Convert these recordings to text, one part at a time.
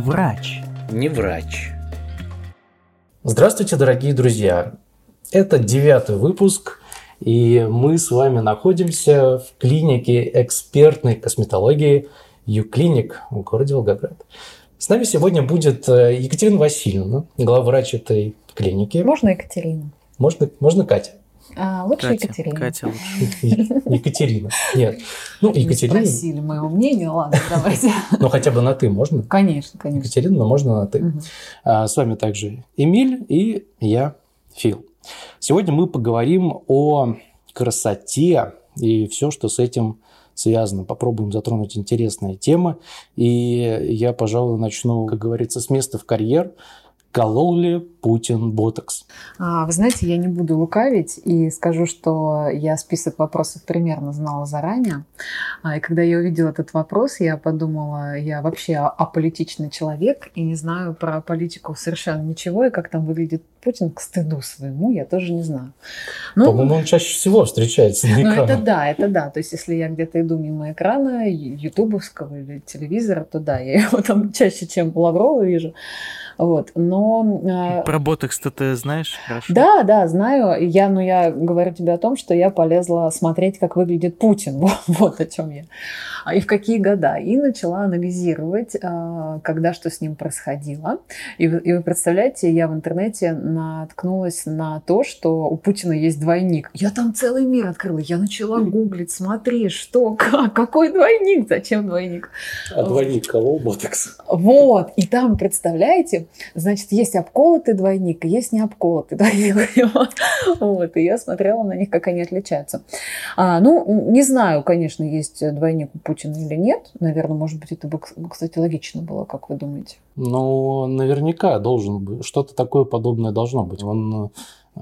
Врач. Не врач. Здравствуйте, дорогие друзья! Это девятый выпуск, и мы с вами находимся в клинике экспертной косметологии Юклиник в городе Волгоград. С нами сегодня будет э, Екатерина Васильевна, главврач этой клиники. Можно Екатерина? Можно, можно Катя. А, лучше Катя, Екатерина. Катя лучше. Екатерина. Нет. Ну, Екатерина, спросили моего мнения, ладно, давайте. ну хотя бы на «ты» можно? Конечно, конечно. Екатерина, но можно на «ты». А, С вами также Эмиль и я, Фил. Сегодня мы поговорим о красоте и все, что с этим связано. Попробуем затронуть интересные темы. И я, пожалуй, начну, как говорится, с места в карьер. Колол ли Путин ботокс? А, Вы знаете, я не буду лукавить и скажу, что я список вопросов примерно знала заранее. А, И когда я увидела этот вопрос, я подумала, я вообще аполитичный человек и не знаю про политику совершенно ничего. И как там выглядит Путин, к стыду своему, я тоже не знаю. Ну, По-моему, он чаще всего встречается на Ну, экранах. это да, это да. То есть, если я где-то иду мимо экрана ютубовского или телевизора, то да, я его там чаще, чем Лаврова вижу. Вот. Но а, Про ботокс-то ты знаешь хорошо? да, да, знаю. Я, ну, я говорю тебе о том, что я полезла смотреть, как выглядит Путин. Вот, вот о чем я. А И в какие года. И начала анализировать, а, когда что с ним происходило. И, вы- и вы представляете, я в интернете наткнулась на то, что у Путина есть двойник. Я там целый мир открыла. Я начала гуглить, смотри, что, как, какой двойник, зачем двойник. А двойник колол ботокс? Вот, и там, представляете, значит, есть обколотый двойник, есть не обколотый двойник. Вот, и я смотрела на них, как они отличаются. А, ну, не знаю, конечно, есть двойник у Путина или нет. Наверное, может быть, это бы, кстати, логично было, как вы думаете? Ну, наверняка должен быть. Что-то такое подобное должно быть. Он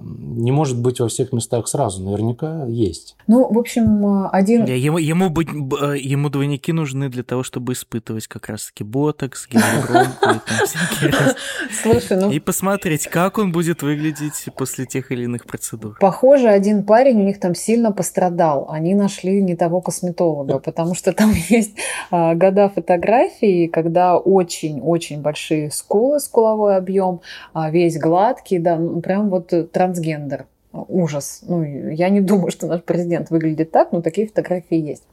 не может быть во всех местах сразу. Наверняка есть. Ну, в общем, один... Не, Ему, ему, быть, э, ему двойники нужны для того, чтобы испытывать как раз-таки ботокс, гиалуронку и там всякие раз- Слушай, ну, И посмотреть, как он будет выглядеть после тех или иных процедур. Похоже, один парень у них там сильно пострадал. Они нашли не того косметолога, потому что там есть а, года фотографий, когда очень-очень большие скулы, скуловой объем, весь гладкий, да, ну, прям вот э, трансгендер. Ужас. Ну, я не думаю, что наш президент выглядит так, но такие фотографии есть.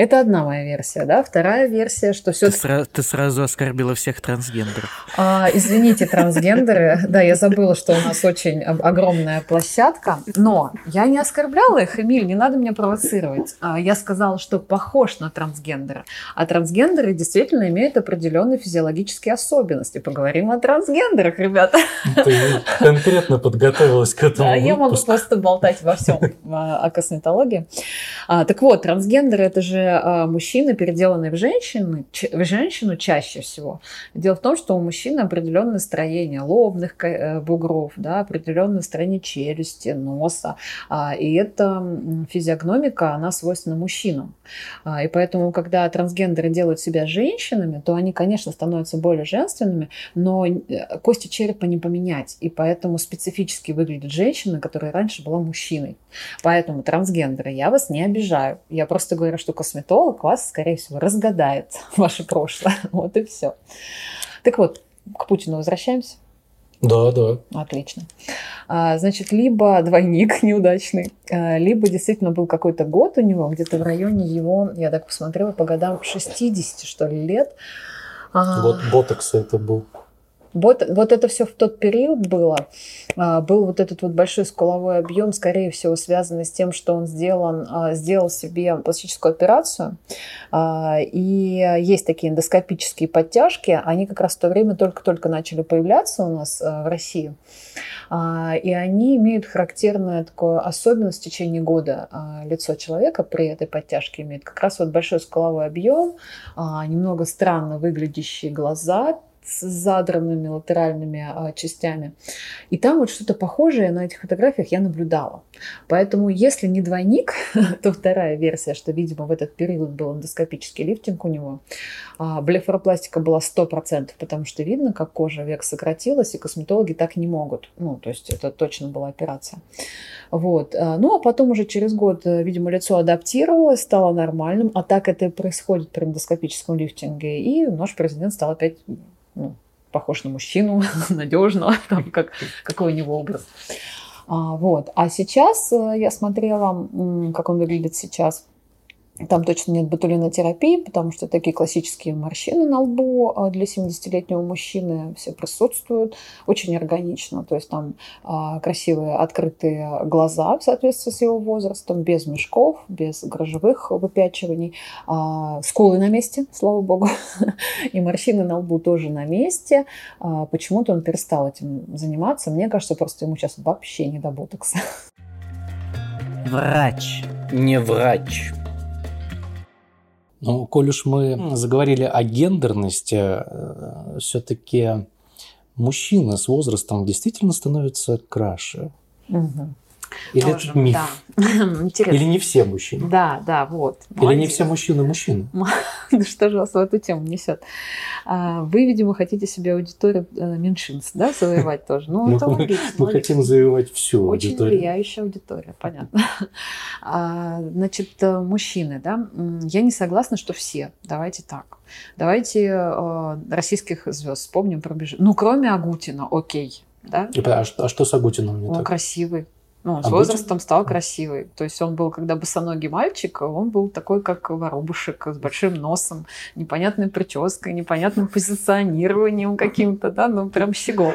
Это одна моя версия, да. Вторая версия, что все Ты, сра- ты сразу оскорбила всех трансгендеров. а, извините, трансгендеры. Да, я забыла, что у нас очень огромная площадка. Но я не оскорбляла их, Эмиль, не надо меня провоцировать. А, Я сказала, что похож на трансгендера. А трансгендеры действительно имеют определенные физиологические особенности. Поговорим о трансгендерах, ребята. Ты конкретно подготовилась к этому А я могу просто болтать во всем а, о косметологии. А, так вот, трансгендеры это же а, мужчины, переделанные в женщины, ч- в женщину чаще всего. Дело в том, что у мужчины определенное строение лобных э, бугров, да, определенное строение челюсти, носа. А, и эта физиогномика, она свойственна мужчинам. А, и поэтому, когда трансгендеры делают себя женщинами, то они, конечно, становятся более женственными, но э, кости черепа не поменять. И поэтому специфически выглядит женщина, которая раньше была мужчиной. Поэтому трансгендеры, я вас не обижаю. Я просто говорю, что косметолог вас, скорее всего, разгадает ваше прошлое. Вот и все. Так вот, к Путину возвращаемся. Да, да. Отлично. А, Значит, либо двойник неудачный, а, либо действительно был какой-то год у него, где-то в районе его, я так посмотрела, по годам 60, что ли, лет. А, Вот ботокс это был. Вот, вот это все в тот период было. А, Был вот этот вот большой скуловой объем, скорее всего, связанный с тем, что он сделан, а, сделал себе пластическую операцию. А, И есть такие эндоскопические подтяжки. Они как раз в то время только-только начали появляться у нас в России. И они имеют характерную такую особенность в течение года. Лицо человека при этой подтяжке имеет как раз вот большой скуловой объем, немного странно выглядящие глаза, с задранными латеральными а, частями. И там вот что-то похожее на этих фотографиях я наблюдала. Поэтому, если не двойник, то вторая версия, что, видимо, в этот период был эндоскопический лифтинг у него. А, блефаропластика была 100%, потому что видно, как кожа век сократилась, и косметологи так не могут. Ну, то есть это точно была операция. Вот. А, Ну, а потом уже через год, э, видимо, лицо адаптировалось, стало нормальным, а так это и происходит при эндоскопическом лифтинге, и наш президент стал опять ну, похож на мужчину, надежно, там, как, какой у него образ. А, вот. А сейчас э, я смотрела, как он выглядит сейчас. Там точно нет ботулинотерапии, потому что такие классические морщины на лбу а, для 70-летнего мужчины все присутствуют. Очень органично. То есть там а, красивые открытые глаза в соответствии с его возрастом, без мешков, без грожевых выпячиваний. А, скулы на месте, слава богу. И морщины на лбу тоже на месте. Почему-то он перестал этим заниматься. Мне кажется, просто ему сейчас вообще не до ботокса. Врач. Не врач. Ну, коль уж мы заговорили о гендерности, э, все-таки мужчины с возрастом действительно становятся краше. Угу. Или Тоже, это миф? Да. Интересно. Или не все мужчины? Да, да, вот. Или Молодец. не все мужчины мужчины? Да что же вас в эту тему несет? А, вы, видимо, хотите себе аудиторию э, меньшинств, да, завоевать тоже? Ну, это Мы хотим завоевать всю аудиторию. Очень влияющая аудитория, понятно. А, значит, э, мужчины, да, я не согласна, что все. Давайте так. Давайте э, российских звезд вспомним, пробежим. Ну, кроме Агутина, окей. Да? А, что, а что с Агутиным не Он красивый. Ну, с а возрастом будет? стал красивый. То есть он был, когда босоногий мальчик, он был такой, как воробушек, с большим носом, непонятной прической, непонятным позиционированием каким-то, да, ну, прям щегол.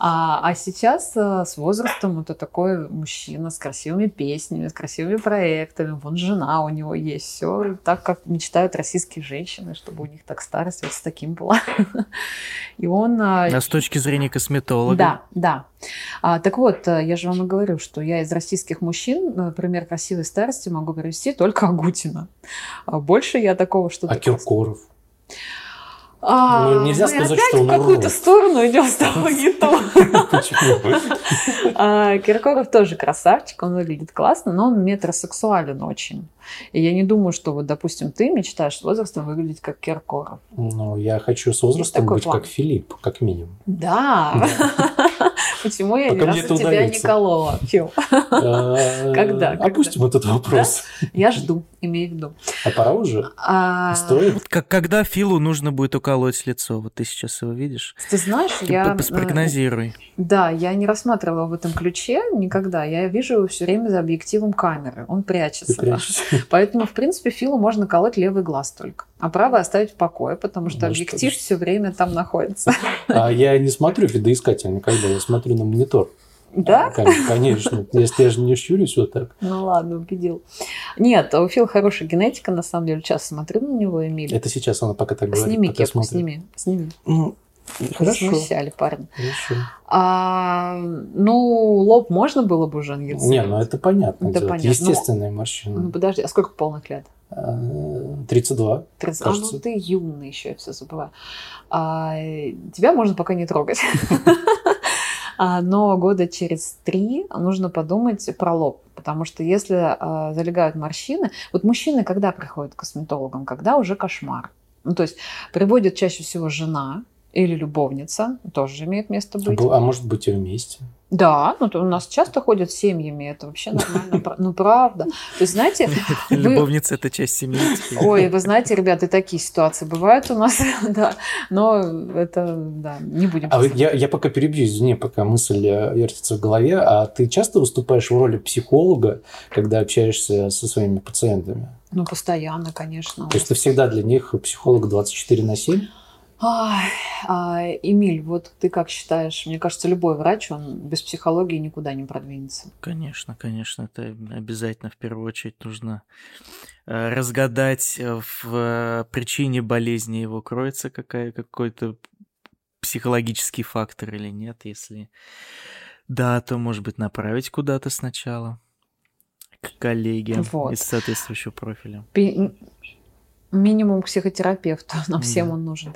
А, а сейчас э, с возрастом это такой мужчина с красивыми песнями, с красивыми проектами. Вон жена у него есть. Все так, как мечтают российские женщины, чтобы у них так старость вот с таким была. И он... А, а с точки зрения косметолога? Да, да. А, так вот, э, я же вам и говорю, что я из российских мужчин, например, красивой старости могу привести только Агутина. А больше я такого что-то... А Киркоров? А, ну, нельзя сказать, что он в какую-то сторону идем с тобой не то. Почему? Киркоров тоже красавчик, он выглядит классно, но он метросексуален очень. И я не думаю, что вот, допустим, ты мечтаешь с возрастом выглядеть как Киркоров. Ну, я хочу с возрастом быть план. как Филипп, как минимум. Да. Почему я ни разу тебя не колола? А, когда? Опустим этот вопрос. Я жду, имею в виду. А пора уже? А, Стоит? Когда Филу нужно будет уколоть лицо? Вот ты сейчас его видишь. Ты знаешь, я... Спрогнозируй. Да, я не рассматривала в этом ключе никогда. Я вижу его все время за объективом камеры. Он прячется. Поэтому, в принципе, Филу можно колоть левый глаз только. А правый оставить в покое, потому что объектив все время там находится. А я не смотрю видоискатель никогда. Я смотрю на монитор. Да? Конечно, если я же не щурюсь вот так. Ну ладно, убедил. Нет, а у Фила хорошая генетика, на самом деле. Сейчас смотрю на него, Эмиль. Это сейчас она пока так говорит. Сними кепку, сними, сними. Ну, Хорошо. Смущали парня. Хорошо. А, ну, лоб можно было бы уже Не, ну это понятно. Это понятно. Естественные ну, морщины. Ну, подожди, а сколько полных лет? 32. 30, кажется. а ну ты юный еще, я все забываю. А, тебя можно пока не трогать. А, но года через три нужно подумать про лоб. Потому что если а, залегают морщины... Вот мужчины когда приходят к косметологам? Когда уже кошмар. Ну, то есть приводит чаще всего жена, или любовница, тоже имеет место быть. А может быть и вместе. Да, ну то у нас часто ходят семьями, это вообще нормально, ну правда. То есть, знаете... Любовница – это часть семьи. Ой, вы знаете, ребята, такие ситуации бывают у нас, да, но это, да, не будем... А я, я пока перебью, извини, пока мысль э, вертится в голове, а ты часто выступаешь в роли психолога, когда общаешься со своими пациентами? Ну, постоянно, конечно. То есть ты всегда для них психолог 24 на 7? А, Эмиль, вот ты как считаешь? Мне кажется, любой врач, он без психологии никуда не продвинется. Конечно, конечно, это обязательно в первую очередь нужно э, разгадать э, в э, причине болезни его кроется какая, какой-то психологический фактор или нет. Если да, то, может быть, направить куда-то сначала к коллеге вот. из соответствующего профиля минимум психотерапевта, нам всем он нужен.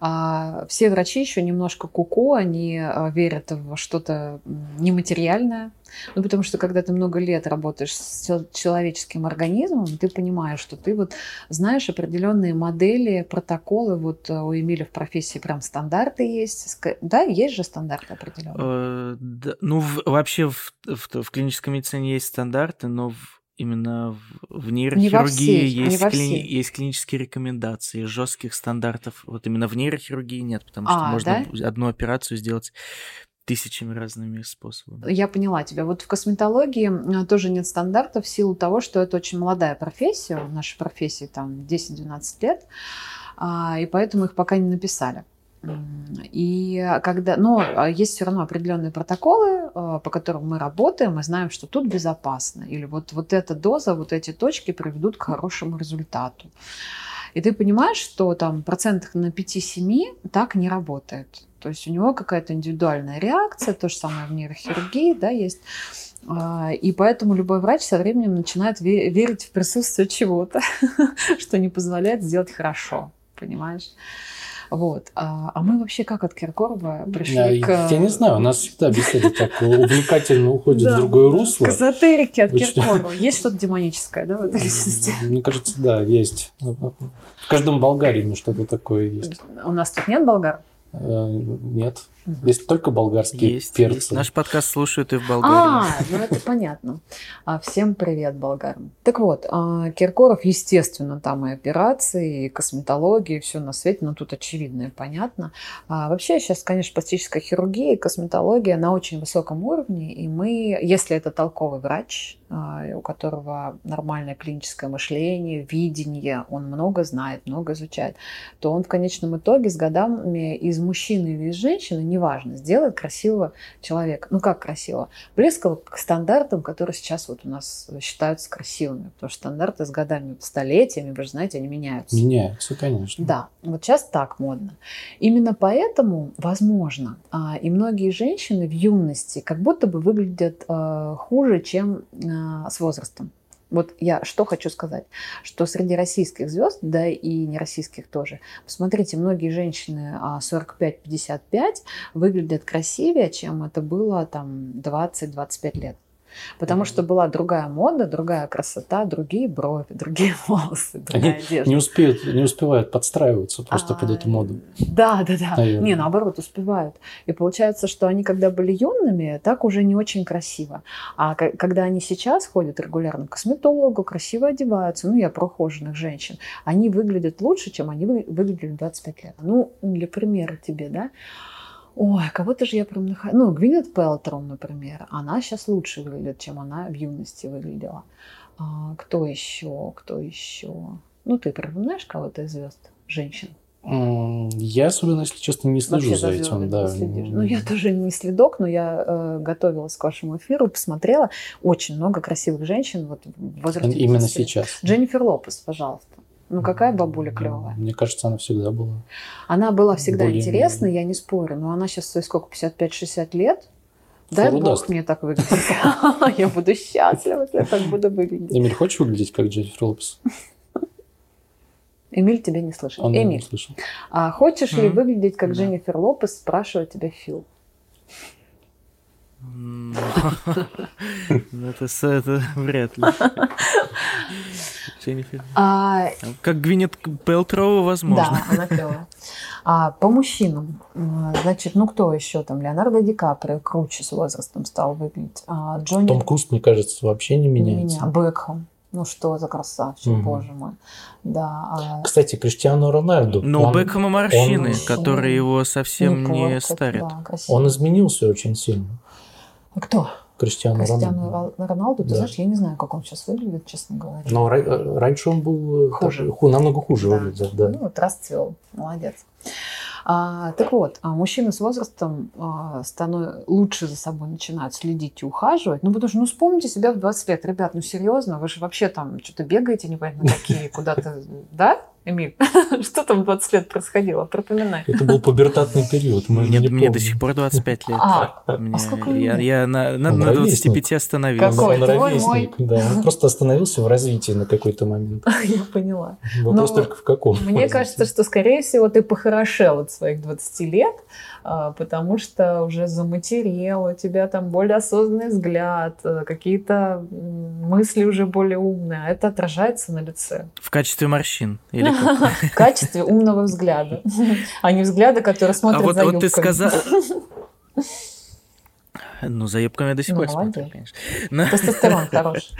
А, все врачи еще немножко куку, они а, верят во что-то нематериальное, ну, потому что когда ты много лет работаешь с человеческим организмом, ты понимаешь, что ты вот знаешь определенные модели, протоколы. Вот э, у Эмиля в профессии прям стандарты есть. Да, есть же стандарты определенные. Э, ну, в, вообще в, в, в клинической медицине есть стандарты, но в именно в, в нейрохирургии всей, не есть, во кли- всей. есть клинические рекомендации, жестких стандартов. Вот именно в нейрохирургии нет, потому что А, можно да? одну операцию сделать тысячами разными способами. Я поняла тебя. Вот в косметологии э, тоже нет стандартов в силу того, что это очень молодая профессия. В нашей профессии там 10-12 лет, а, и поэтому их пока не написали. И когда, но а, есть все равно определенные протоколы, э, по которым мы работаем, мы знаем, что тут безопасно, или вот, вот эта доза, вот эти точки приведут к хорошему результату. И ты понимаешь, что там процентах на 5-7 так не работает. То есть у него какая-то индивидуальная реакция, то же самое в нейрохирургии, да, есть. А, И поэтому любой врач со временем начинает ве- верить в присутствие чего-то, что не позволяет сделать хорошо, понимаешь? Вот. А а мы вообще как от Киркорова пришли Я, к... я не знаю, у нас всегда беседа так увлекательно уходит Да. в другое русло. К эзотерике от? Киркорова. Есть что-то демоническое, да, в этой личности? Мне кажется, да, есть. В каждом болгарине что-то такое есть. У нас тут нет болгар? Э, Нет. Есть только болгарские Есть, перцы. есть. Наш подкаст слушают и в Болгарии. А, ну это понятно. А, Всем привет, болгарам. Так вот, а, Киркоров, естественно, там и операции, и косметология, и все на свете, но тут очевидно и понятно. А Вообще сейчас, конечно, пластическая хирургия и косметология на очень высоком уровне, и мы, если это толковый врач, а, у которого нормальное клиническое мышление, видение, он много знает, много изучает, то он в конечном итоге с годами из мужчины или из женщины, неважно, сделает красивого человека. Ну как красиво? Близкого к стандартам, которые сейчас вот у нас считаются красивыми. Потому что стандарты с годами, столетиями, вы же знаете, они меняются. Меняются, конечно. Да, вот сейчас так модно. Именно поэтому, возможно, а, и многие женщины в юности как будто бы выглядят а, хуже, чем а, с возрастом. Вот я что хочу сказать, что среди российских звезд, да и не российских тоже, посмотрите, многие женщины а, 45-55 выглядят красивее, чем это было там 20-25 лет. Потому что была другая мода, другая красота, другие брови, другие волосы, другая Они одежда. не успеют, не успевают подстраиваться просто под А, эту моду. Да, да, да. Наверное. Не, наоборот, успевают. И получается, что они, когда были юными, так уже не очень красиво. А когда они сейчас ходят регулярно к косметологу, красиво одеваются, ну, я про ухоженных женщин, они выглядят лучше, чем они вы- выглядели в 25 лет. Ну, для примера тебе, да. Ой, кого-то же я прям нахожу. Ну, Гвинет Пелтрон, например. Она сейчас лучше выглядит, чем она в юности выглядела. А, кто еще? Кто еще? Ну, ты прям знаешь кого-то из звезд? Женщин? Я особенно, если честно, не слежу Вообще за этим. Да. следишь. Ну, я тоже не следок, но я э, готовилась к вашему эфиру, посмотрела. Очень много красивых женщин вот, в возрасте Именно 20 лет. сейчас. Дженнифер Лопес, пожалуйста. Ну, какая бабуля клевая. Мне кажется, она всегда была. Она была всегда Более- интересной, я не спорю, но она сейчас стоит сколько, 55-60 лет? Дай Фору бог даст. мне так выглядеть. Я буду счастлива, если я так буду выглядеть. Эмиль, хочешь выглядеть как Дженнифер Лопес? Эмиль тебя не слышит. Он не Эмиль, слышал. а хочешь ли выглядеть как. Дженнифер Лопес, спрашивает тебя Фил. Ну, Это, это вряд ли. Дженнифер. А, Как Гвинет Пелтроу, возможно. Да, она клевая. А по мужчинам, м, значит, ну кто еще там? Леонардо Ди Каприо круче с возрастом стал выглядеть. А Джонни Том Круз, мне кажется, вообще не не меняется. меня. Бекхэм. Ну что за красавчик, Мгм. боже мой. Да. а Кстати, Криштиану Роналду. Но у он, Бекхэма морщины, он- которые его совсем не неплохо, старят. да, красиво. он изменился очень сильно. А Кто? Криштиану, Кристиану Роналду. Ро- Роналду? Ты Да. знаешь, я не знаю, как он сейчас выглядит, честно говоря. Но ра- раньше он был э, Хуже. так- ху- намного хуже Да. выглядел, да. Ну, вот расцвел. Молодец. А, так вот, а мужчины с возрастом а, станов- лучше за собой начинают следить и ухаживать. Ну, потому что, ну, вспомните себя в 20 лет. Ребят, ну, серьезно, вы же вообще там что-то бегаете непонятно какие, куда-то, да, Эмиль? Что там в 20 лет происходило? Пропоминай. Это был пубертатный период, мы Мне, не мне до сих пор 25 лет. А, Мне- а сколько я, я на, на, на ровесник. 25 остановился. Какой? Он Твой, ровесник, да. Он просто остановился в развитии на какой-то момент. Я поняла. Вопрос Ну, только в каком. Мне развитии. кажется, что, скорее всего, ты похорошел от своих 20 лет, потому что уже заматерел, у тебя там более осознанный взгляд, э, какие-то мысли уже более умные, а это отражается на лице. В качестве морщин. Или? В качестве умного взгляда, а не взгляда, который А смотрит вот, за вот ты сказал... Ну, за юбками я до сих Ну, пор смотрю, молодец. конечно. Тестостерон хороший.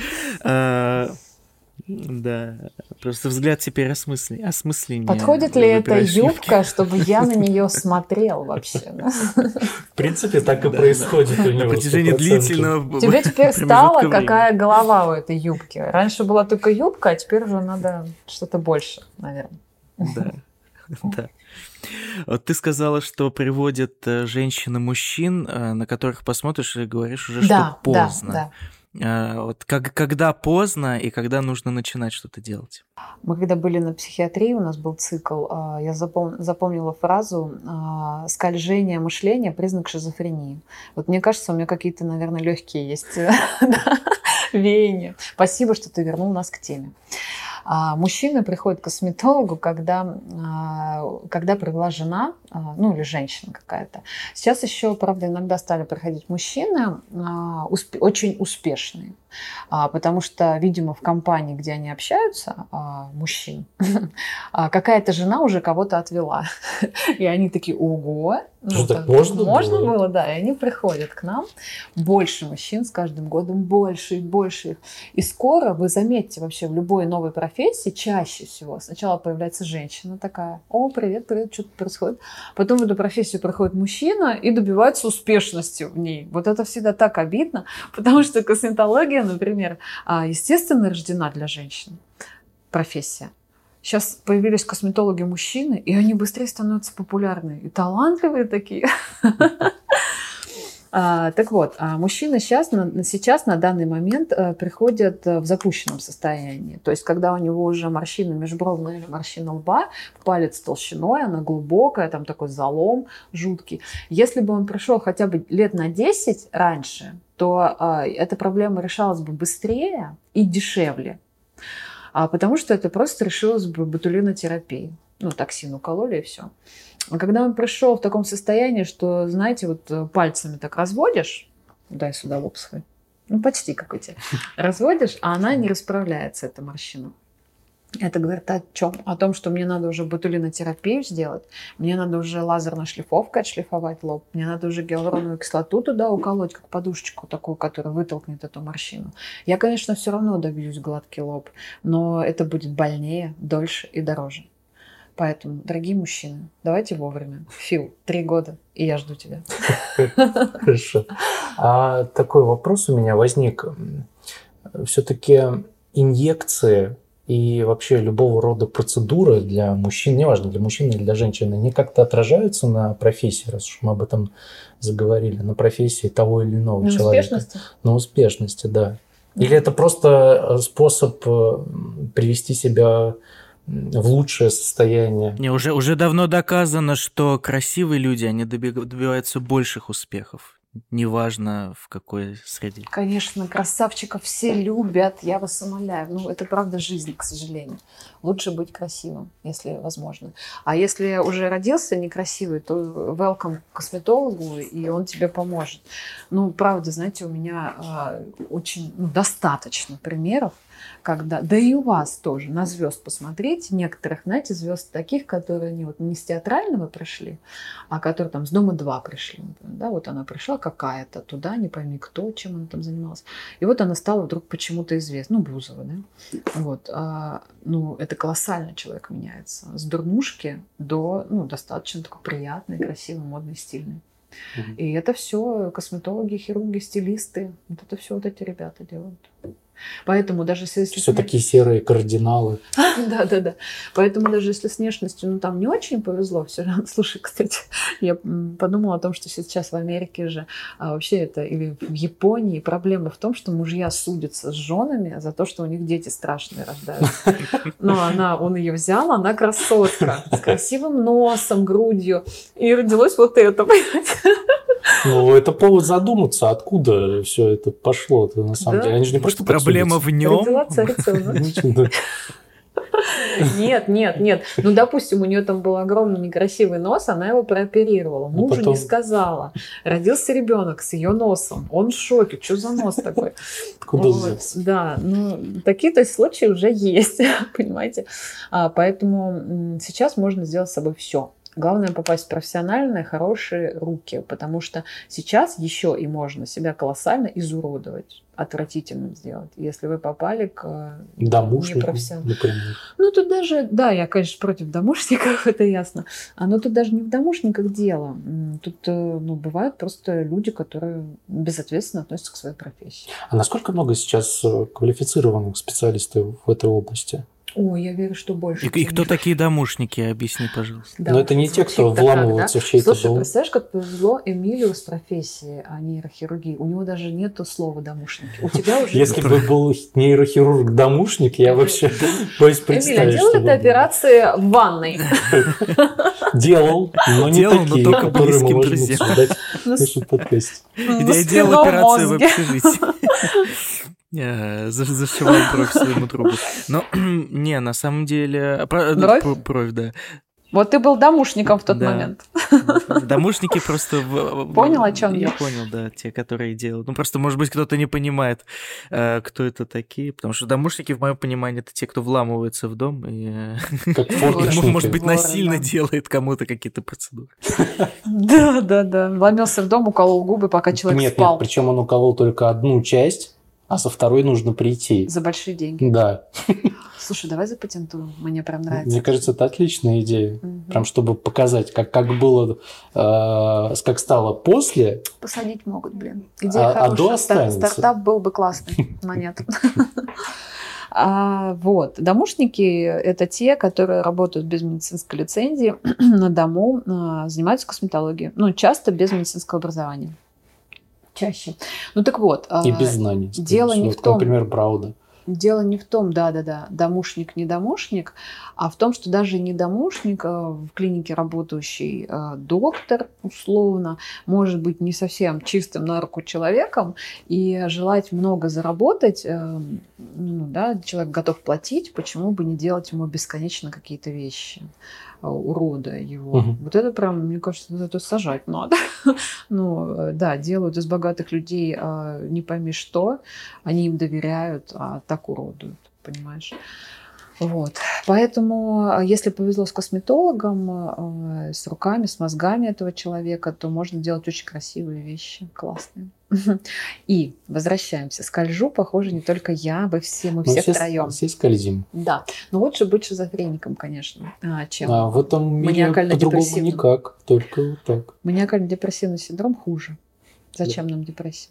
Да, просто взгляд теперь осмыслен- осмысленнее. Подходит ли эта юбка, чтобы я на нее смотрел вообще? В принципе, так и происходит у На него. протяжении 100%. длительного Тебе теперь стало, какая голова у этой юбки. Раньше была только юбка, а теперь уже надо что-то больше, наверное. Да, да. Вот ты сказала, что приводят э, женщин и мужчин, э, на которых посмотришь и говоришь уже, что Да, да, поздно. да. А, Вот как, когда поздно и когда нужно начинать что-то делать. Мы когда были на психиатрии, у нас был цикл, а, я запом- запомнила фразу а, «скольжение мышления – признак шизофрении». Вот мне кажется, у меня какие-то, наверное, легкие есть веяния. Спасибо, что ты вернул нас к теме. А, Мужчина приходит к косметологу, когда, а, когда привела жена, а, ну или женщина какая-то. Сейчас еще, правда, иногда стали приходить мужчины, очень успешные. А, потому что, видимо, в компании, где они общаются, а, мужчин, а, какая-то жена уже кого-то отвела. И они такие, ого. ну, Что, так можно Можно было? было, да. И они приходят к нам. Больше мужчин с каждым годом, больше и больше их. И скоро вы заметите вообще в любой новой профессии, чаще всего, сначала появляется женщина такая, о, привет, привет, что тут происходит. Потом в эту профессию приходит мужчина и добивается успешности в ней. Вот это всегда так обидно, потому что косметология, например, а, естественно, рождена для женщин. Профессия. Сейчас появились косметологи-мужчины, и они быстрее становятся популярны. И талантливые такие. А, так вот, а мужчины сейчас на, сейчас на данный момент э, приходят э, в запущенном состоянии. То есть, когда у него уже морщина межбровная или морщина лба, палец толщиной, она глубокая, там такой залом жуткий. Если бы он пришел хотя бы лет на 10 раньше, то а, эта проблема решалась бы быстрее и дешевле. А потому что это просто решилось бы ботулинотерапией. Ну, токсин укололи и все. А когда он пришел в таком состоянии, что, знаете, вот э, пальцами так разводишь, дай сюда лоб свой, ну почти как у тебя, разводишь, а она не расправляется, эта морщина. Это говорит о чем? О том, что мне надо уже ботулинотерапию сделать, мне надо уже лазерной шлифовкой отшлифовать лоб, мне надо уже гиалуроновую кислоту туда уколоть, как подушечку такую, которая вытолкнет эту морщину. Я, конечно, все равно добьюсь гладкий лоб, но это будет больнее, дольше и дороже. Поэтому, дорогие мужчины, давайте вовремя. Фил, три года, и я жду тебя. Хорошо. А такой вопрос у меня возник. Все-таки инъекции и вообще любого рода процедуры для мужчин, неважно, для мужчин или для женщины, они как-то отражаются на профессии, раз уж мы об этом заговорили, на профессии того или иного На человека. успешности? На успешности, да. Или это просто э, способ э, привести себя в лучшее состояние? Не, уже, уже давно доказано, что красивые люди, они добиваются больших успехов. Неважно в какой среде. Конечно, красавчиков все любят, я вас умоляю. Ну, это правда жизнь, к сожалению. Лучше быть красивым, если возможно. А если уже родился некрасивый, то welcome к косметологу, и он тебе поможет. Ну, правда, знаете, у меня а, очень ну, достаточно примеров, когда, да и у вас тоже, на звезд посмотреть, некоторых, знаете, звезд таких, которые не, вот, не с театрального пришли, а которые там с дома 2 пришли. например, Да, вот она пришла какая-то туда, не пойми кто, чем она там занималась. И вот она стала вдруг почему-то известна, ну, Бузова, да. Вот, а, ну, это колоссально человек меняется. С дурнушки до, ну, достаточно такой приятный, красивый, модный, стильный. И это все косметологи, хирурги, стилисты. Вот это все вот эти ребята делают. Поэтому даже если... Все такие серые кардиналы. Да, да, да. Поэтому даже если с внешностью, ну, там не очень повезло, все равно. Слушай, кстати, я подумала о том, что сейчас в Америке же, а вообще это, или в Японии, проблема в том, что мужья судятся с женами за то, что у них дети страшные рождаются. Но она, он ее взял, она красотка, с красивым носом, грудью, и родилось вот это, понимаете? Ну, это повод задуматься, откуда все это пошло-то на самом Да. деле. Они же не просто проблема в нем? Родила царица. Нет, нет, нет. Ну, допустим, у нее там был огромный некрасивый нос, она его прооперировала. Ну, Мужу потом- не сказала. Родился ребенок с ее носом. Он в шоке. Что за нос такой? Откуда Вот? Да, ну, такие-то случаи уже есть, понимаете? А, поэтому сейчас можно сделать с собой все. Главное попасть в профессиональные, хорошие руки, потому что сейчас еще и можно себя колоссально изуродовать отвратительным сделать, если вы попали к Домушнику, непрофессионалу. Ну, тут даже, да, я, конечно, против домушников, это ясно. А, но тут даже не в домушниках дело. Тут э, ну, бывают просто люди, которые безответственно относятся к своей профессии. А насколько много сейчас э, квалифицированных специалистов в этой области? Ой, я верю, что больше. И, и кто такие домушники? Объясни, пожалуйста. Да, Но это не те, кто вламываются в чей-то Слушай, дом. представляешь, как повезло Эмилию с профессией а нейрохирургии. У него даже нету слова домушники. У тебя уже... Если бы был нейрохирург-домушник, я вообще боюсь представить, Эмилия, делал ты операции в ванной? Делал, но не такие, которые мы можем обсуждать в нашем подкасте. Я делал операции в общежитии. Зашивал кровь своему другу. Но, не, на самом деле... Бровь? Бровь, да. Вот ты был домушником в тот да. момент. Домушники просто... Понял, о чем я? понял, да, те, которые делают. Ну, просто, может быть, кто-то не понимает, э, кто это такие, потому что домушники, в моем понимании, это те, кто вламывается в дом и, может быть, насильно делает кому-то какие-то процедуры. Да, да, да. Вломился в дом, уколол губы, пока человек спал. Нет, причем он уколол только одну часть, а со второй нужно прийти. За большие деньги. Да. Слушай, давай запатентуем. Мне прям нравится. Мне кажется, это отличная идея. Угу. Прям чтобы показать, как, как было, э, как стало после. Посадить могут, блин. Идея а, хорошая. А до останется. Стартап был бы классный. Монет. А, вот. Домушники – это те, которые работают без медицинской лицензии на дому, а, занимаются косметологией. Ну, часто без медицинского образования чаще. Ну так вот. И а, без знаний. Дело не в том. Например, Брауда. Дело не в том, да-да-да, домушник, не домушник, а в том, что даже не домушник, а в клинике работающий а, доктор, условно, может быть не совсем чистым на руку человеком и желать много заработать, ну, да, человек готов платить, почему бы не делать ему бесконечно какие-то вещи. А, урода его. Угу. Вот это прям, мне кажется, вот это сажать надо. ну, э, да, делают из богатых людей а, не пойми что, они им доверяют, а так уродуют, понимаешь? Вот. Поэтому, а, если повезло с косметологом, с руками, с мозгами этого человека, то можно делать очень красивые вещи, классные. И возвращаемся. Скольжу, похоже, не только я, вы все, мы, мы все, все втроем. Все скользим. Да. Но лучше быть шизофреником, конечно, а, чем а в этом мире по-другому никак, только вот так. Маниакально-депрессивный синдром хуже. Зачем да. нам депрессия?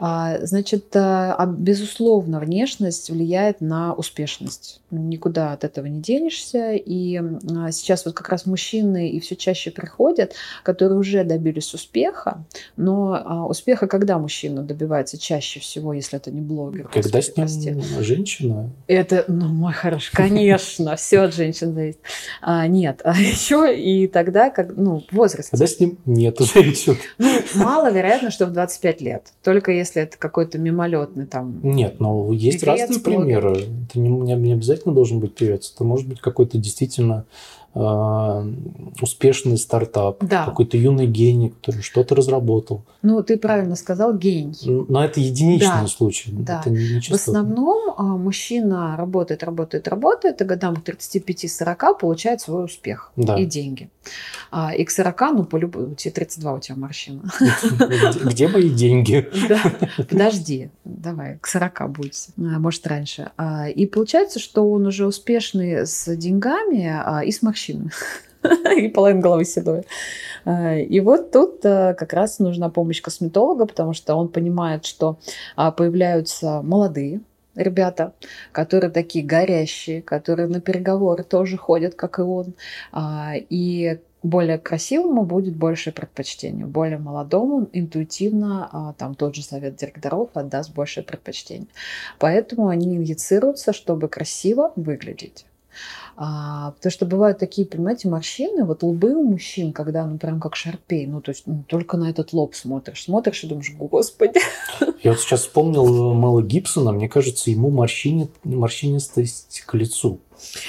А, значит, э, а, безусловно, внешность влияет на успешность. Никуда от этого не денешься. И а, сейчас вот как раз мужчины и все чаще приходят, которые уже добились успеха. Но успеха когда мужчина добивается чаще всего, если это не блогер? Когда с ним женщина? Это, ну, мой хороший, конечно, все от женщин зависит. Нет, а еще и тогда, как, ну, возраст. Когда с ним нет женщин? Ну, маловероятно, что в 25 лет. Только если это какой-то мимолетный там. Нет, но есть певец, разные примеры. Это не, не обязательно должен быть певец. Это может быть какой-то действительно успешный стартап, да. какой-то юный гений, который что-то разработал. Ну, ты правильно сказал, гений. Но это единичный да. случай. Да. Это не В основном а, мужчина работает, работает, работает, и годам к 35-40 получает свой успех да. и деньги. А, и к 40, ну, по любому, 32 у тебя морщина. Где мои деньги? Подожди, давай, к 40 будет, а, может, раньше. И получается, что он уже успешный с деньгами и с морщинами. и половина головы седой. Э, и вот тут э, как раз нужна помощь косметолога, потому что он понимает, что а, появляются молодые ребята, которые такие горящие, которые на переговоры тоже ходят, как и он. А, и более красивому будет больше предпочтение, более молодому интуитивно а, там тот же совет директоров отдаст больше предпочтение. Поэтому они инъецируются, чтобы красиво выглядеть. А, потому что бывают такие, понимаете, морщины, вот лбы у мужчин, когда ну прям как шарпей, ну то есть ну, только на этот лоб смотришь, смотришь и думаешь, господи. Я вот сейчас вспомнил Мэла Гибсона, мне кажется, ему морщини, морщинистость к лицу.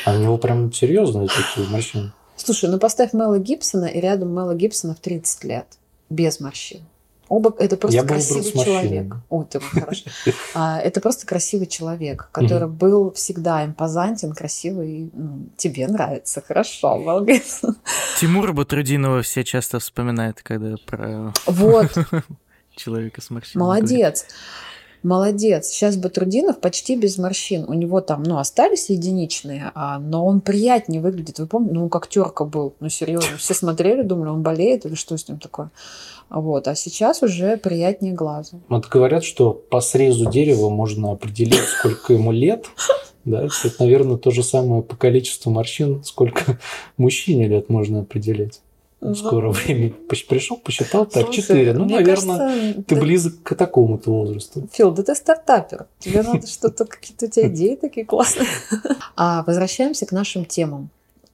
А у него прям серьезные такие морщины. Слушай, ну поставь Мэла Гибсона и рядом Мэла Гибсона в 30 лет, без морщин. Оба это просто Я красивый человек. О, ты хорошо. А, это просто красивый человек, который был всегда импозантен, красивый. и, ну, тебе нравится, хорошо, молодец. Тимура Батрудинова все часто вспоминают, когда про Вот, человека с морщинами. молодец. Молодец. Сейчас Батрудинов почти без морщин. У него там, ну, остались единичные, а, но он приятнее выглядит. Вы помните, ну, как терка был. Ну, серьезно. Все смотрели, думали, он болеет или что с ним такое. Вот. А сейчас уже приятнее глазу. Вот говорят, что по срезу дерева можно определить, сколько ему лет. Да, это, наверное, то же самое по количеству морщин, сколько мужчине лет можно определять. В скором времени. Пришел, посчитал, так, Слушай, четыре. Ну, мне наверное, кажется, ты да- близок к такому-то возрасту. Фил, да ты стартапер. Тебе надо что-то, какие-то у тебя идеи такие классные. А возвращаемся к нашим темам.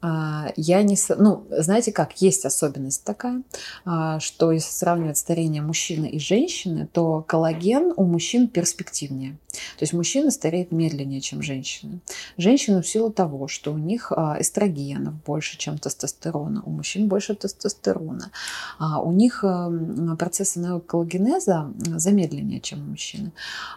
А, Я не... Ну, знаете как, есть особенность такая, а, что если сравнивать старение мужчины и женщины, то коллаген у мужчин перспективнее. То есть мужчины стареют медленнее, чем женщины. Женщины в силу того, что у них а, эстрогенов больше, чем тестостерона, у мужчин больше тестостерона. У них м, процессы неоколлагенеза м, замедленнее, чем у мужчины.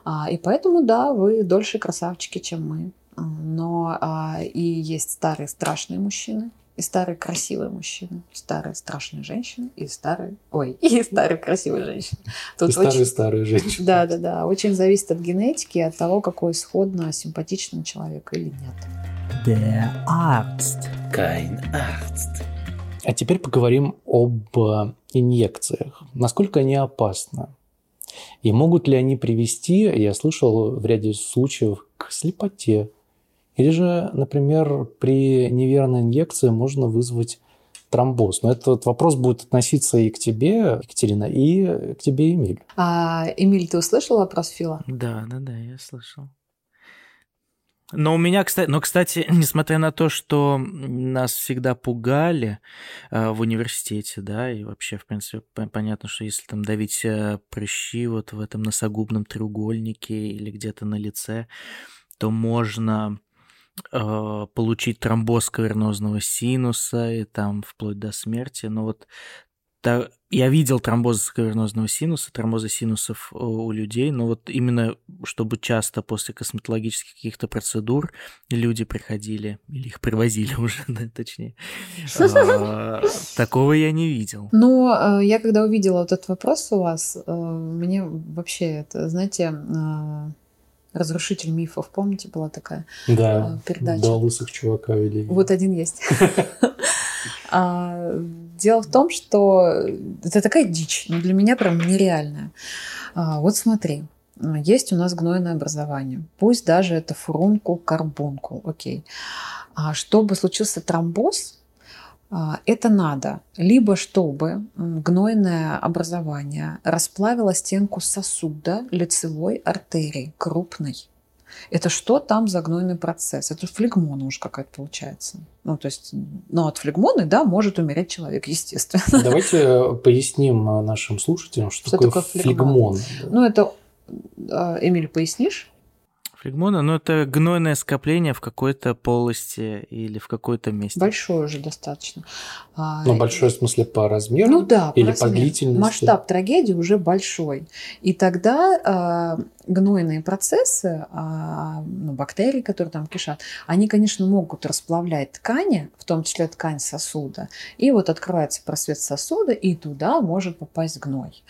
А, И поэтому, да, вы дольше красавчики, чем мы. Но а, и есть старые страшные мужчины, и старые красивые мужчины, старые страшные женщины, и старые... Ой, и старые красивые женщины. И Тут очень- старые-старые женщины. да, да, да. Очень зависит от генетики и от того, какой исходно симпатичный человек или нет. Der Arzt. Kein Arzt. А теперь поговорим об э, инъекциях. Насколько они опасны? И могут ли они привести, я слышал в ряде случаев, к слепоте? Или же, например, при неверной инъекции можно вызвать тромбоз. Но этот вопрос будет относиться и к тебе, Екатерина, и к тебе, Эмиль. А, Эмиль, ты услышал вопрос Фила? Да, да, да, я слышал. Но у меня, кстати, но, кстати, несмотря на то, что нас всегда пугали э, в университете, да, и вообще, в принципе, понятно, что если там давить э, прыщи вот в этом носогубном треугольнике или где-то на лице, то можно получить тромбоз кавернозного синуса и там вплоть до смерти. Но вот та- я видел тромбоз кавернозного синуса, тромбозы синусов э, у людей, но вот именно чтобы часто после косметологических каких-то процедур люди приходили, или их привозили уже, да, точнее, а, такого я не видел. Ну, э, я когда увидела вот этот вопрос у вас, э, мне вообще это, знаете, э, разрушитель мифов, помните, была такая Да, э, передача? два лысых чувака вели. Вот один есть. А, Дело в том, что это такая дичь, но для меня прям нереальная. А, Вот смотри, есть у нас гнойное образование. Пусть даже это фурункул, карбункул, окей. А чтобы случился тромбоз, это надо либо чтобы гнойное образование расплавило стенку сосуда лицевой артерии крупной. Это что там за гнойный процесс? Это флегмона уж какая-то получается. Ну, то есть, ну, от флегмоны, да, может умереть человек, естественно. Давайте поясним э, нашим слушателям, что, Что такое, такое флегмон. флегмон? Ну, это, э, Эмиль, пояснишь? Флегмона, ну это гнойное скопление в какой-то полости или в каком-то месте. Большое уже достаточно. А, Ну, большой в смысле по размеру? Ну да, Или размер. по длительности? Масштаб трагедии уже большой. И тогда а, гнойные процессы, а, ну, бактерии, которые там кишат, они, конечно, могут расплавлять ткани, в том числе ткань сосуда. И вот открывается просвет сосуда, и туда может попасть гной.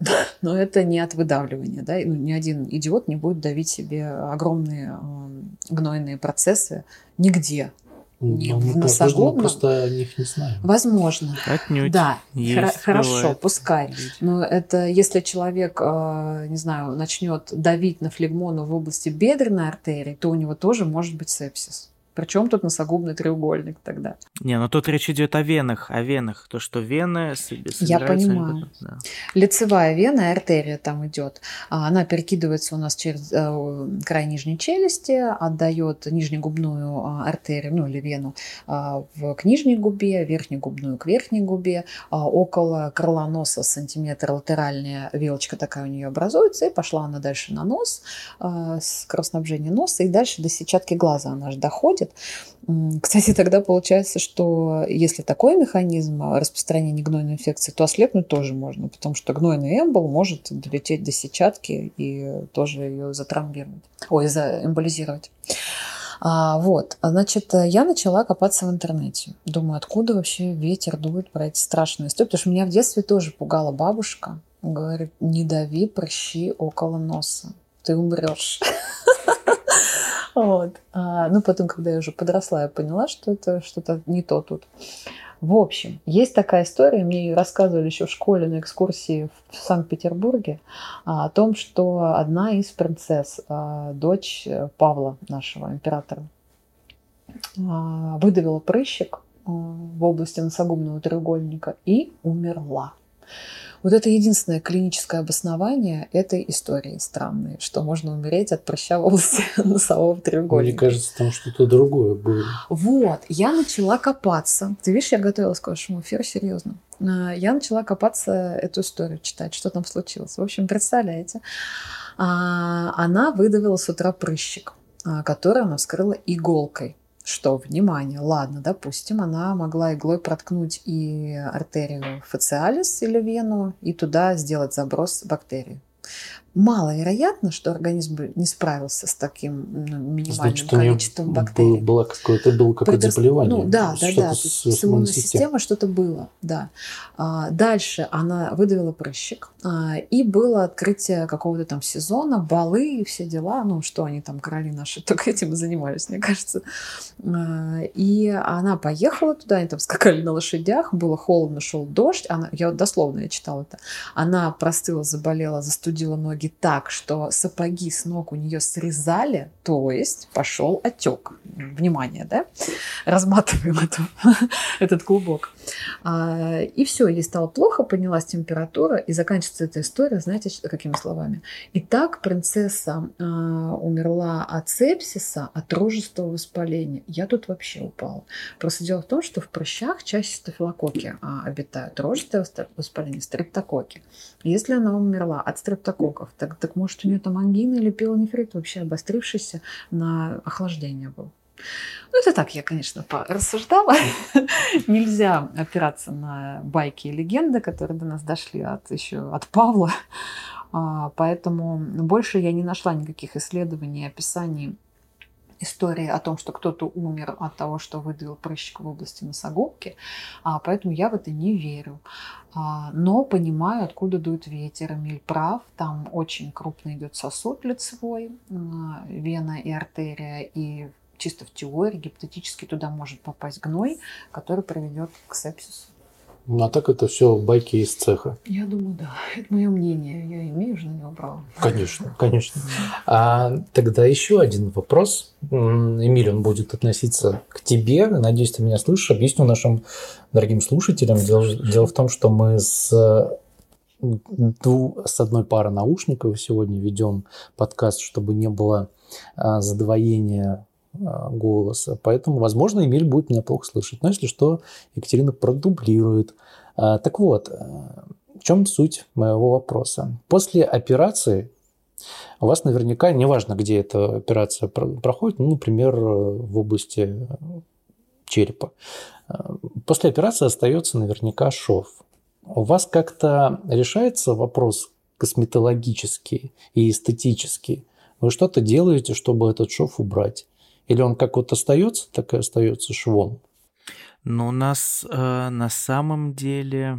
Но это не от выдавливания. Да? Ну, ни один идиот не будет давить себе огромные а, гнойные процессы нигде. Ну, возможно, мы носогубном. просто о них не знаем. Возможно. Отнюдь. Да, Есть, хорошо, бывает. пускай. Но это если человек, э, не знаю, начнет давить на флегмону в области бедренной артерии, то у него тоже может быть сепсис. Причем тут носогубный треугольник тогда. Не, ну тут речь идет о венах, о венах. То, что вены Я понимаю. да. Лицевая вена, артерия там идет. а Она перекидывается у нас через э, край нижней челюсти, отдает нижнегубную а, артерию, ну или вену а, в, к нижней губе, верхнегубную к верхней губе. Около крыла носа сантиметр латеральная вилочка такая у нее образуется, и пошла она дальше на нос, с кровоснабжения носа, и дальше до сетчатки глаза она же доходит. Хватит. Кстати, тогда получается, что если такой механизм распространения гнойной инфекции, то ослепнуть тоже можно, потому что гнойный эмбол может долететь до сетчатки и тоже ее затравмировать, ой, заэмболизировать. А, вот, значит, я начала копаться в интернете. Думаю, откуда вообще ветер дует про эти страшные истории, потому что меня в детстве тоже пугала бабушка. Говорит, не дави прыщи около носа, ты умрешь. Вот. А, ну, потом, когда я уже подросла, я поняла, что это что-то не то тут. В общем, есть такая история, мне ее рассказывали еще в школе на экскурсии в Санкт-Петербурге, а, о том, что одна из принцесс, а, дочь Павла, нашего императора, а, выдавила прыщик в области носогубного треугольника и умерла. Вот это единственное клиническое обоснование этой истории странной, что можно умереть от прыща в области носового треугольника. Мне кажется, там что-то другое было. Вот, я начала копаться. Ты видишь, я готовилась к вашему эфиру, серьезно. А, я начала копаться эту историю, читать, что там случилось. В общем, представляете, а, она выдавила с утра прыщик, а, который она вскрыла иголкой что, внимание, ладно, допустим, она могла иглой проткнуть и артерию фациалис или вену, и туда сделать заброс бактерии маловероятно, что организм бы не справился с таким ну, минимальным Значит, количеством бактерий. Было какое-то, было какое-то Предрас... заболевание. Ну, да, да, да. С, с иммунной системой что-то было, да. А, дальше она выдавила прыщик, а, и было открытие какого-то там сезона, балы и все дела. Ну, что они там, короли наши, только этим и занимались, мне кажется. А, и она поехала туда, они там скакали на лошадях, было холодно, шел дождь. Она, я вот дословно я читала это. Она простыла, заболела, застудила ноги ноги так, что сапоги с ног у нее срезали, то есть пошел отек. Внимание, да? Разматываем эту, этот клубок. А, и все, ей стало плохо, поднялась температура, и заканчивается эта история, знаете, какими словами? Итак, принцесса а, умерла от сепсиса, от рожества воспаления. Я тут вообще упала. Просто дело в том, что в прыщах чаще стафилококки а, обитают. Рожество воспаление, стрептококки. Если она умерла от стрептококков, так, так может у нее там ангина или пилонефрит вообще обострившийся на охлаждение был. Ну, это так, я, конечно, рассуждала. Нельзя опираться на байки и легенды, которые до нас дошли от, еще от Павла. А, поэтому больше я не нашла никаких исследований, описаний истории о том, что кто-то умер от того, что выдавил прыщик в области носогубки, а, поэтому я в это не верю. А, но понимаю, откуда дует ветер. Эмиль прав, там очень крупно идет сосуд лицевой, а, вена и артерия, и чисто в теории гипотетически туда может попасть гной, который приведет к сепсису. Ну, а так это все байки из цеха. Я думаю, да. Это мое мнение. Я имею же на него право. Конечно, конечно. А, тогда еще один вопрос. Эмиль, он будет относиться к тебе. Надеюсь, ты меня слышишь. Объясню нашим дорогим слушателям. Дело, дело в том, что мы с с одной пары наушников сегодня ведем подкаст, чтобы не было а, задвоения голоса. Поэтому, возможно, Эмиль будет меня плохо слышать. Но если что, Екатерина продублирует. А, так вот, э, в чем суть моего вопроса? После операции у вас наверняка, неважно, где эта операция проходит, ну, например, в области черепа, э, после операции остается наверняка шов. У вас как-то решается вопрос косметологический и эстетический? Вы что-то делаете, чтобы этот шов убрать? Или он как вот остается, так и остается швом? Ну, у нас э, на самом деле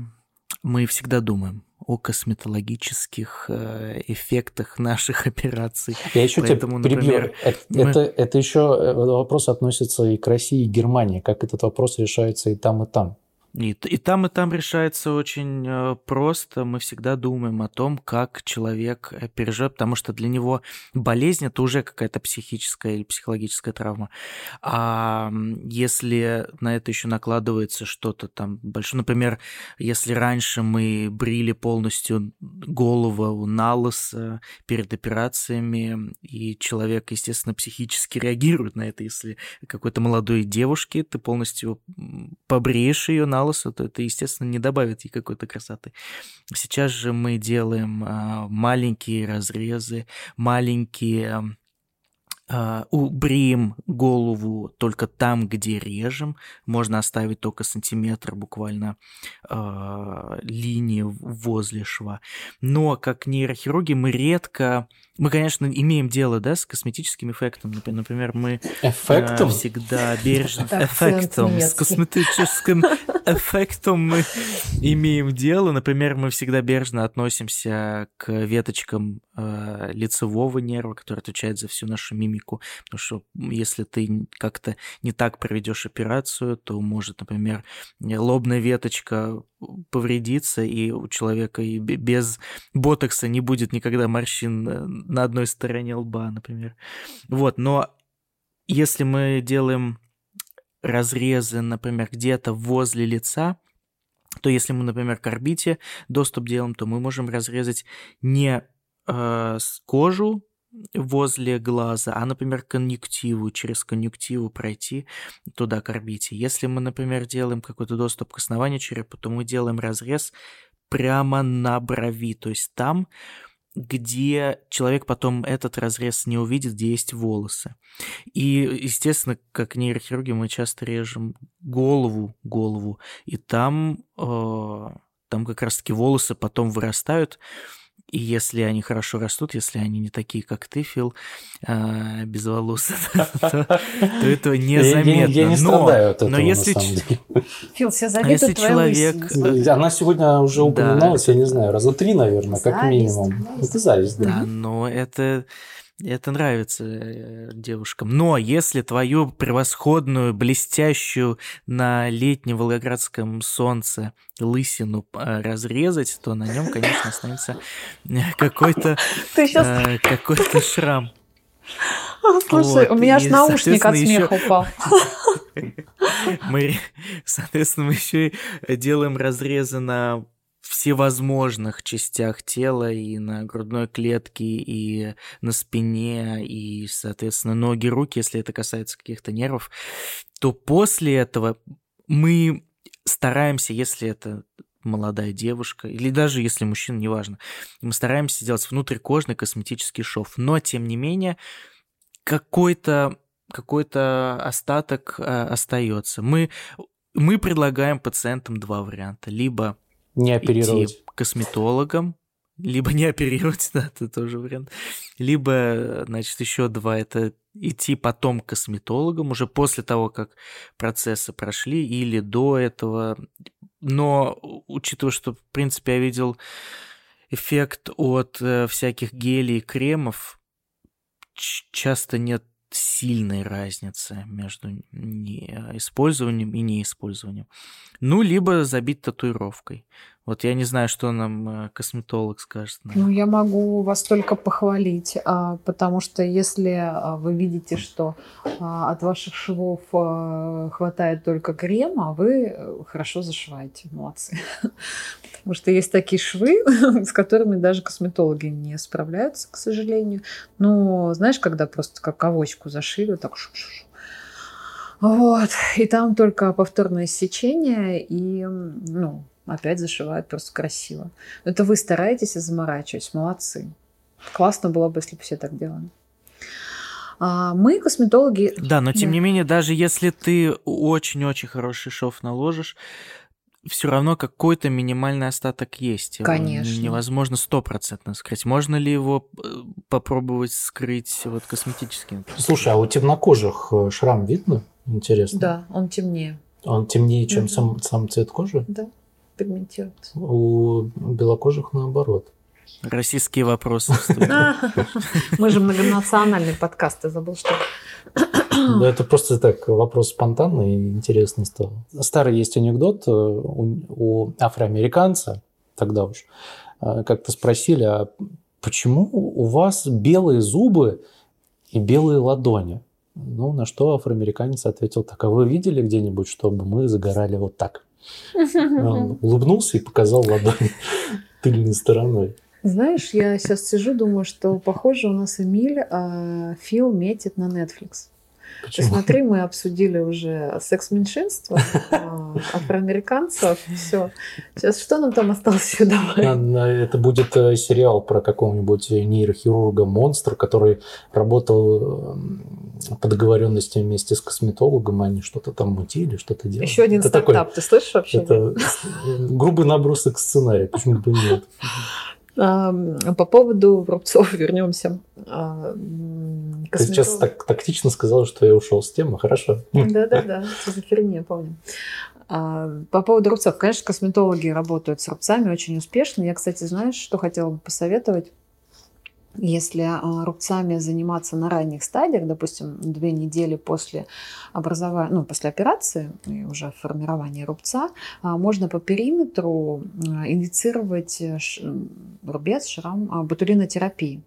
мы всегда думаем о косметологических э, эффектах наших операций. Я еще Поэтому, тебя перебью. Например, это, мы... это, это еще э, вопрос относится и к России, и Германии. Как этот вопрос решается и там, и там. И, и там, и там решается очень э, просто. Мы всегда думаем о том, как человек э, переживет, потому что для него болезнь это уже какая-то психическая или психологическая травма. А если на это еще накладывается что-то там большое, например, если раньше мы брили полностью голову на лысо перед операциями, и человек, естественно, психически реагирует на это, если какой-то молодой девушке ты полностью побреешь ее на лысо, то это, естественно, не добавит ей какой-то красоты. Сейчас же мы делаем а, маленькие разрезы, маленькие убреем голову только там, где режем. Можно оставить только сантиметр буквально uh, линии возле шва. Но как нейрохирурги мы редко... Мы, конечно, имеем дело да, с косметическим эффектом. Например, мы эффектом? Uh, всегда бережно... Эффектом. С косметическим эффектом мы имеем дело. Например, мы всегда бережно относимся к веточкам лицевого нерва, который отвечает за всю нашу мимику мимику, потому что если ты как-то не так проведешь операцию, то может, например, лобная веточка повредиться, и у человека и без ботокса не будет никогда морщин э, на одной стороне лба, например. Вот, но если мы делаем разрезы, например, где-то возле лица, то если мы, например, к орбите доступ делаем, то мы можем разрезать не э, кожу возле глаза, а, например, конъюнктиву, через конъюнктиву пройти туда к орбите. Если мы, например, делаем какой-то доступ к основанию черепа, то мы делаем разрез прямо на брови, то есть там, где человек потом этот разрез не увидит, где есть волосы. И, естественно, как нейрохирурги мы часто режем голову, голову, и там, э, там как раз-таки волосы потом вырастают, и если они хорошо растут, если они не такие, как ты, Фил, а, без волос, то этого незаметно. Я не страдаю от этого, на самом деле. Фил, все завидуют человек... Она сегодня уже упоминалась, я не знаю, раза три, наверное, как минимум. Это зависть, да. Да, но это это нравится э, девушкам. Но если твою превосходную, блестящую на летнем волгоградском солнце лысину э, разрезать, то на нем, конечно, останется э, какой-то сейчас... какой-то шрам. Слушай, вот. у меня аж наушник от смеха еще... упал. Мы, соответственно, мы еще и делаем разрезы на всевозможных частях тела, и на грудной клетке, и на спине, и, соответственно, ноги, руки, если это касается каких-то нервов, то после этого мы стараемся, если это молодая девушка, или даже если мужчина, неважно, мы стараемся сделать внутрикожный косметический шов. Но, тем не менее, какой-то какой-то остаток э, остается. Мы, мы предлагаем пациентам два варианта. Либо не оперировать. Идти косметологам, либо не оперировать, да, это тоже вариант. Либо, значит, еще два, это идти потом к косметологам уже после того, как процессы прошли, или до этого. Но учитывая, что, в принципе, я видел эффект от э, всяких гелей и кремов, часто нет сильной разницы между использованием и неиспользованием. Ну, либо забить татуировкой. Вот я не знаю, что нам э, косметолог скажет. Ну, я могу вас только похвалить, а, потому что если а, вы видите, что а, от ваших швов хватает только крема, вы э, хорошо зашиваете. Молодцы. Потому что есть такие швы, с которыми даже косметологи не справляются, к сожалению. Ну, знаешь, когда просто как авоську зашили, так шу -шу -шу. Вот. И там только повторное сечение и, ну, опять зашивают просто красиво. Это вы стараетесь и заморачиваетесь. Молодцы. Классно было бы, если бы все так делали. А мы, косметологи... Да, но тем да. не менее, даже если ты очень-очень хороший шов наложишь, все равно какой-то минимальный остаток есть. Конечно. Его невозможно стопроцентно скрыть. Можно ли его э, попробовать скрыть вот косметическим? Слушай, а у темнокожих э, шрам видно? Интересно. Да, он темнее. Он темнее, чем угу. сам, сам цвет кожи? Да пигментируется. У белокожих наоборот. Российские вопросы. Мы же многонациональный подкаст, ты забыл, что да, это просто так вопрос спонтанный и интересный стал. Старый есть анекдот э, у, у афроамериканца, тогда уж, э, как-то спросили, а почему у вас белые зубы и белые ладони? Ну, на что афроамериканец ответил так, а вы видели где-нибудь, чтобы мы загорали вот так? Он улыбнулся и показал ладонь тыльной стороной. Знаешь, я сейчас сижу, думаю, что, похоже, у нас Эмиль а, Фил метит на Netflix. Ты смотри, мы обсудили уже секс-меньшинство, а, афроамериканцев, все. Сейчас что нам там осталось еще давай? Это будет э, сериал про какого-нибудь нейрохирурга-монстра, который работал эм, по договоренности вместе с косметологом, они что-то там мутили, что-то делали. Еще один это стартап, такой, ты слышишь вообще? Это грубый набросок сценария, почему бы нет. По поводу рубцов вернемся. А, Ты сейчас так тактично сказала, что я ушел с темы, хорошо. Да-да-да, что за херня, помню. А, по поводу рубцов. Конечно, косметологи работают с рубцами очень успешно. Я, кстати, знаешь, что хотела бы посоветовать? Если а, рубцами заниматься на ранних стадиях, допустим, две недели после образования, ну, после операции и уже формирования рубца, а, можно по периметру а, инициировать э, рубец, шрам ботулинотерапии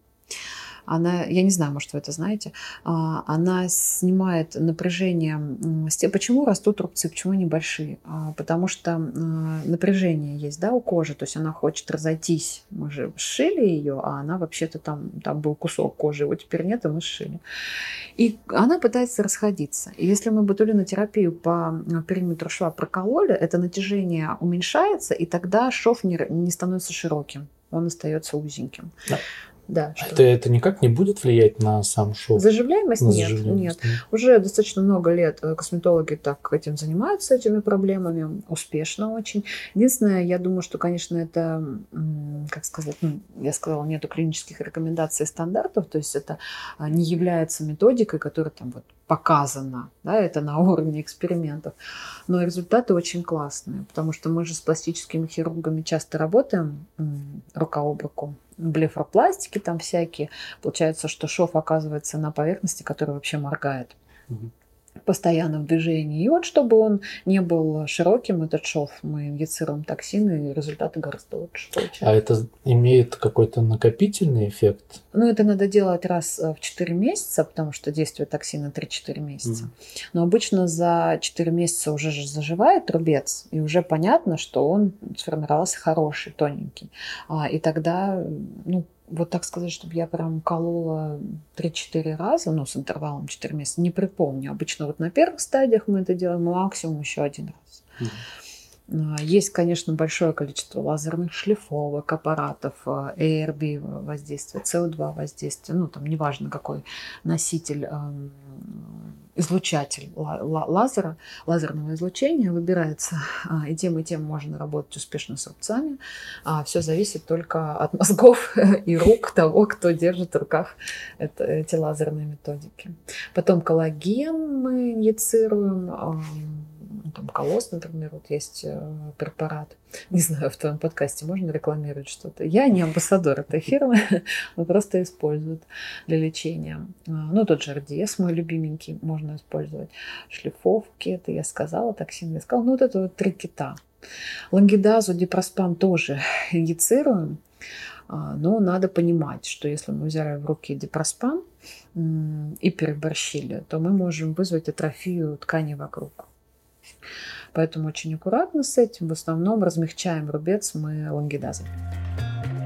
она, я не знаю, может, вы это знаете, а, она снимает напряжение. Почему растут рубцы, почему они большие? А, потому что напряжение есть, да, у кожи, то есть она хочет разойтись. Мы же сшили ее, а она вообще-то там, там был кусок кожи, его теперь нет, и мы сшили. И она пытается расходиться. И если мы ботулинотерапию по периметру шва прокололи, это натяжение уменьшается, и тогда шов не, не становится широким он остается узеньким. Да. Да, что... это, это никак не будет влиять на сам шов? Заживляемость? На нет, заживляемость, нет. Уже достаточно много лет э, косметологи так этим занимаются, этими проблемами, успешно очень. Единственное, я думаю, что, конечно, это, как сказать, ну, я сказала, нету клинических рекомендаций и стандартов, то есть это а, не является методикой, которая там вот показано, да, это на уровне экспериментов. Но результаты очень классные, потому что мы же с пластическими хирургами часто работаем рука об руку блефропластики там всякие. Получается, что шов оказывается на поверхности, которая вообще моргает. Угу постоянно в движении. И вот чтобы он не был широким, этот шов, мы инъецируем токсины, и результаты гораздо лучше получаются. А это имеет какой-то накопительный эффект? Ну, это надо делать раз в 4 месяца, потому что действие токсина 3-4 месяца. Mm. Но обычно за 4 месяца уже же заживает рубец, и уже понятно, что он сформировался хороший, тоненький. А, и тогда, ну, вот так сказать, чтобы я прям колола 3-4 раза, ну, с интервалом 4 месяца, не припомню. Обычно вот на первых стадиях мы это делаем максимум еще один раз. Mm-hmm. Есть, конечно, большое количество лазерных шлифовок, аппаратов, ARB воздействия, CO2 воздействия, ну, там неважно какой носитель излучатель лазера, лазерного излучения выбирается. А, и тем, и тем можно работать успешно с рубцами. А все зависит только от мозгов и рук того, кто держит в руках это, эти лазерные методики. Потом коллаген мы инъецируем там колосс, например, вот есть э, препарат. Не знаю, в твоем подкасте можно рекламировать что-то. Я не амбассадор этой фирмы, но просто используют для лечения. А, ну, тот же РДС мой любименький можно использовать. Шлифовки, это я сказала, токсин я сказала. Ну, вот это вот три кита. Лангидазу, дипроспан тоже инъецируем. А, но надо понимать, что если мы взяли в руки дипроспан и переборщили, то мы можем вызвать атрофию тканей вокруг. Поэтому очень аккуратно с этим. В основном размягчаем рубец мы лангидазом.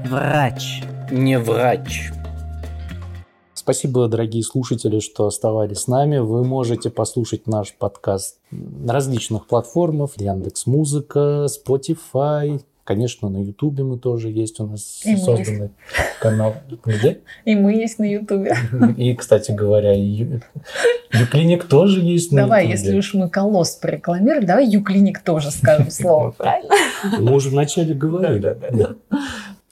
Врач. Не врач. Спасибо, дорогие слушатели, что оставались с нами. Вы можете послушать наш подкаст на различных платформах. Яндекс Музыка, Spotify, Конечно, на Ютубе мы тоже есть у нас и созданный канал. Где? И мы есть на Ютубе. И, кстати говоря, Юклиник тоже есть на Давай, если уж мы колосс порекламировали, давай Юклиник тоже скажем слово, правильно? Мы уже вначале говорили.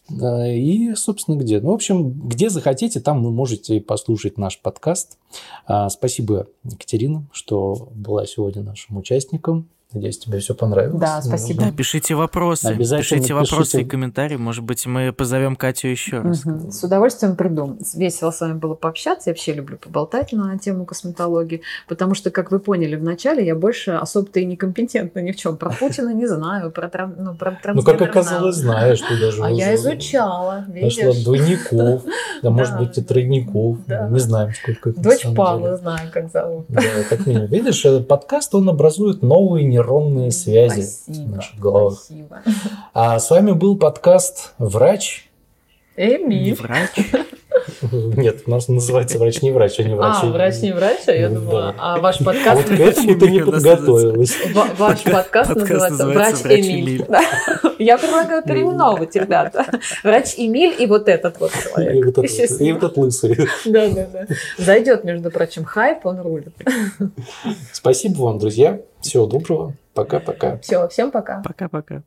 И, собственно, где? Ну, в общем, где захотите, там вы можете послушать наш подкаст. А, спасибо, Екатерина, что была сегодня нашим участником. Надеюсь, тебе все понравилось. Да, спасибо. Да, пишите вопросы. Обязательно пишите вопросы пишите... и комментарии. Может быть, мы позовем Катю еще раз. Угу. С удовольствием приду. Весело с вами было пообщаться. Я вообще люблю поболтать на тему косметологии, потому что, как вы поняли в начале, я больше особо-то и некомпетентна ни в чем. Про Путина не знаю, про, тран... ну, про Ну, как оказалось, знаешь, ты даже... А я изучала, видишь. Нашла двойников, да, может быть, и тройников. Не знаем, сколько это Дочь Павла знаю, как зовут. Да, как минимум. Видишь, этот подкаст, он образует новые нейронные связи спасибо, в наших головах. Спасибо. А с вами был подкаст «Врач». Эмиль. Врач. Нет, у нас называется врач не врач, а не врач. А, врач не врач, а я Да. думала, а ваш А вот подкаст... к этому ты не подготовилась. Ва- Ваш подкаст Подкаст называется «Врач «Врач Эмиль». Эмиль». Да. Я предлагаю переименовывать, ребята. Врач Эмиль и вот этот вот человек. и вот этот лысый. Да, да, да. Зайдет, между прочим, хайп, он рулит. Спасибо вам, друзья. Всего доброго. Пока-пока. Все, всем пока. Пока-пока.